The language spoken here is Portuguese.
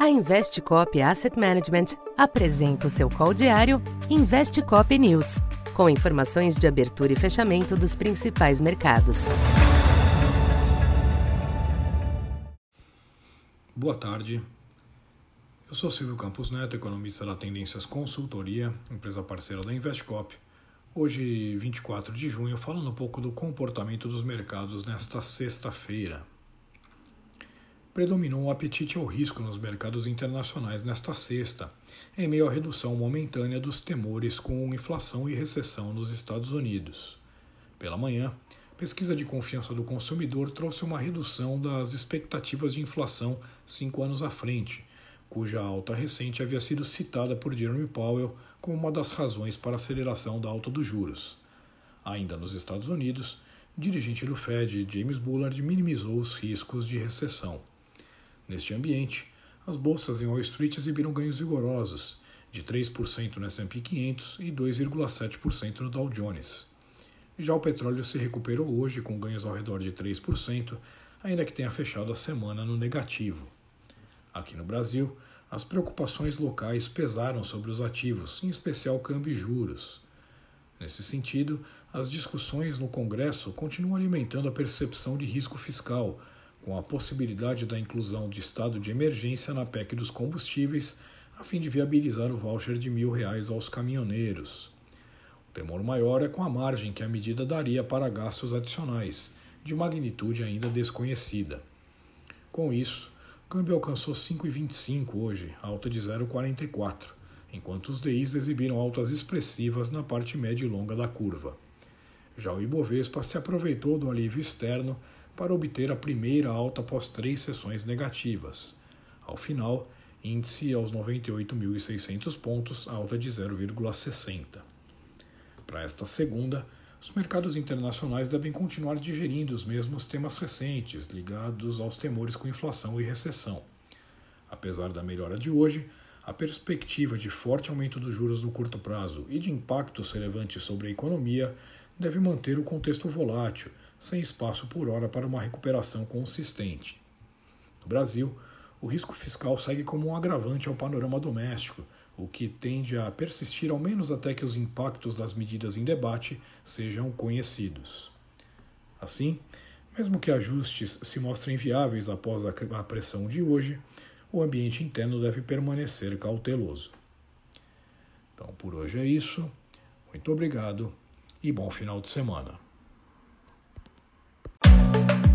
A Investcop Asset Management apresenta o seu call diário Investcop News, com informações de abertura e fechamento dos principais mercados. Boa tarde. Eu sou Silvio Campos Neto, economista da Tendências Consultoria, empresa parceira da Investcop. Hoje, 24 de junho, falando um pouco do comportamento dos mercados nesta sexta-feira predominou o apetite ao risco nos mercados internacionais nesta sexta, em meio à redução momentânea dos temores com inflação e recessão nos Estados Unidos. Pela manhã, pesquisa de confiança do consumidor trouxe uma redução das expectativas de inflação cinco anos à frente, cuja alta recente havia sido citada por Jeremy Powell como uma das razões para a aceleração da alta dos juros. Ainda nos Estados Unidos, dirigente do Fed, James Bullard, minimizou os riscos de recessão. Neste ambiente, as bolsas em Wall Street exibiram ganhos vigorosos, de 3% no S&P 500 e 2,7% no Dow Jones. Já o petróleo se recuperou hoje com ganhos ao redor de 3%, ainda que tenha fechado a semana no negativo. Aqui no Brasil, as preocupações locais pesaram sobre os ativos, em especial câmbio e juros. Nesse sentido, as discussões no Congresso continuam alimentando a percepção de risco fiscal, com a possibilidade da inclusão de estado de emergência na PEC dos combustíveis, a fim de viabilizar o voucher de mil reais aos caminhoneiros. O temor maior é com a margem que a medida daria para gastos adicionais, de magnitude ainda desconhecida. Com isso, o câmbio alcançou 5,25 hoje, alta de 0,44, enquanto os DIs exibiram altas expressivas na parte média e longa da curva. Já o Ibovespa se aproveitou do alívio externo para obter a primeira alta após três sessões negativas. Ao final, índice aos 98.600 pontos, alta de 0,60. Para esta segunda, os mercados internacionais devem continuar digerindo os mesmos temas recentes, ligados aos temores com inflação e recessão. Apesar da melhora de hoje, a perspectiva de forte aumento dos juros no curto prazo e de impactos relevantes sobre a economia deve manter o contexto volátil, sem espaço por hora para uma recuperação consistente. No Brasil, o risco fiscal segue como um agravante ao panorama doméstico, o que tende a persistir ao menos até que os impactos das medidas em debate sejam conhecidos. Assim, mesmo que ajustes se mostrem viáveis após a pressão de hoje, o ambiente interno deve permanecer cauteloso. Então, por hoje é isso. Muito obrigado e bom final de semana.